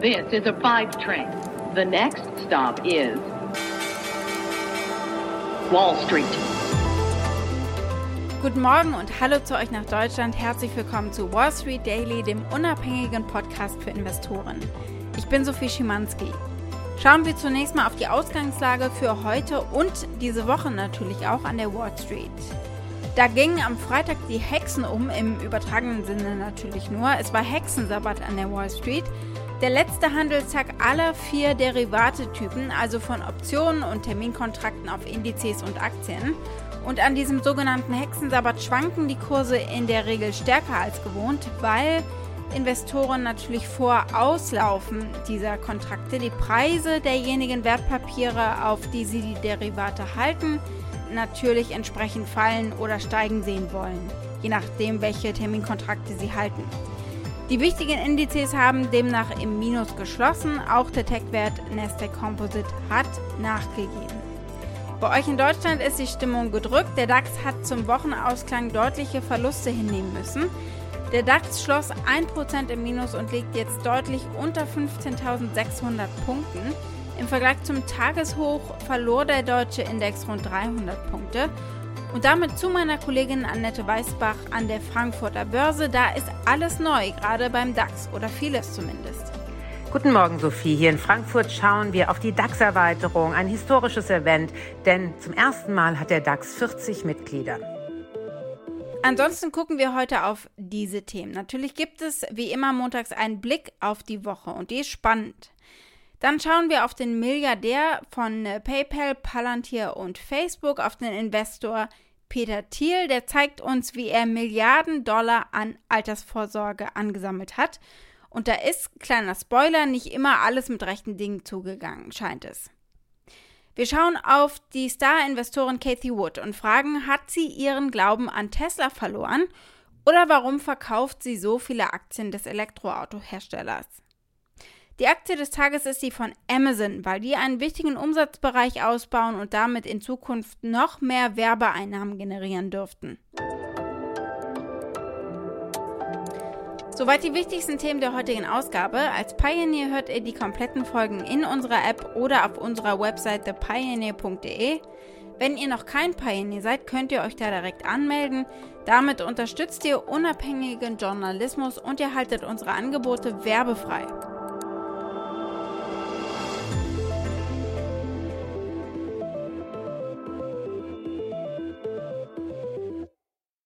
This is a five train. The next stop is Wall Street. Guten Morgen und hallo zu euch nach Deutschland. Herzlich willkommen zu Wall Street Daily, dem unabhängigen Podcast für Investoren. Ich bin Sophie Schimanski. Schauen wir zunächst mal auf die Ausgangslage für heute und diese Woche natürlich auch an der Wall Street. Da gingen am Freitag die Hexen um, im übertragenen Sinne natürlich nur. Es war Hexensabbat an der Wall Street. Der letzte Handelstag aller vier Derivatetypen, also von Optionen und Terminkontrakten auf Indizes und Aktien. Und an diesem sogenannten Hexensabbat schwanken die Kurse in der Regel stärker als gewohnt, weil Investoren natürlich vor Auslaufen dieser Kontrakte die Preise derjenigen Wertpapiere, auf die sie die Derivate halten, natürlich entsprechend fallen oder steigen sehen wollen, je nachdem, welche Terminkontrakte sie halten. Die wichtigen Indizes haben demnach im Minus geschlossen. Auch der Tech-Wert Nasdaq Composite hat nachgegeben. Bei euch in Deutschland ist die Stimmung gedrückt. Der DAX hat zum Wochenausklang deutliche Verluste hinnehmen müssen. Der DAX schloss 1% im Minus und liegt jetzt deutlich unter 15.600 Punkten. Im Vergleich zum Tageshoch verlor der deutsche Index rund 300 Punkte und damit zu meiner Kollegin Annette Weißbach an der Frankfurter Börse. Da ist alles neu, gerade beim DAX oder vieles zumindest. Guten Morgen, Sophie. Hier in Frankfurt schauen wir auf die DAX-Erweiterung, ein historisches Event, denn zum ersten Mal hat der DAX 40 Mitglieder. Ansonsten gucken wir heute auf diese Themen. Natürlich gibt es wie immer montags einen Blick auf die Woche und die ist spannend. Dann schauen wir auf den Milliardär von äh, PayPal, Palantir und Facebook, auf den Investor Peter Thiel. Der zeigt uns, wie er Milliarden Dollar an Altersvorsorge angesammelt hat. Und da ist, kleiner Spoiler, nicht immer alles mit rechten Dingen zugegangen, scheint es. Wir schauen auf die Star-Investorin Kathy Wood und fragen, hat sie ihren Glauben an Tesla verloren oder warum verkauft sie so viele Aktien des Elektroautoherstellers? Die Aktie des Tages ist die von Amazon, weil die einen wichtigen Umsatzbereich ausbauen und damit in Zukunft noch mehr Werbeeinnahmen generieren dürften. Soweit die wichtigsten Themen der heutigen Ausgabe. Als Pioneer hört ihr die kompletten Folgen in unserer App oder auf unserer Website thepioneer.de. Wenn ihr noch kein Pioneer seid, könnt ihr euch da direkt anmelden. Damit unterstützt ihr unabhängigen Journalismus und ihr haltet unsere Angebote werbefrei.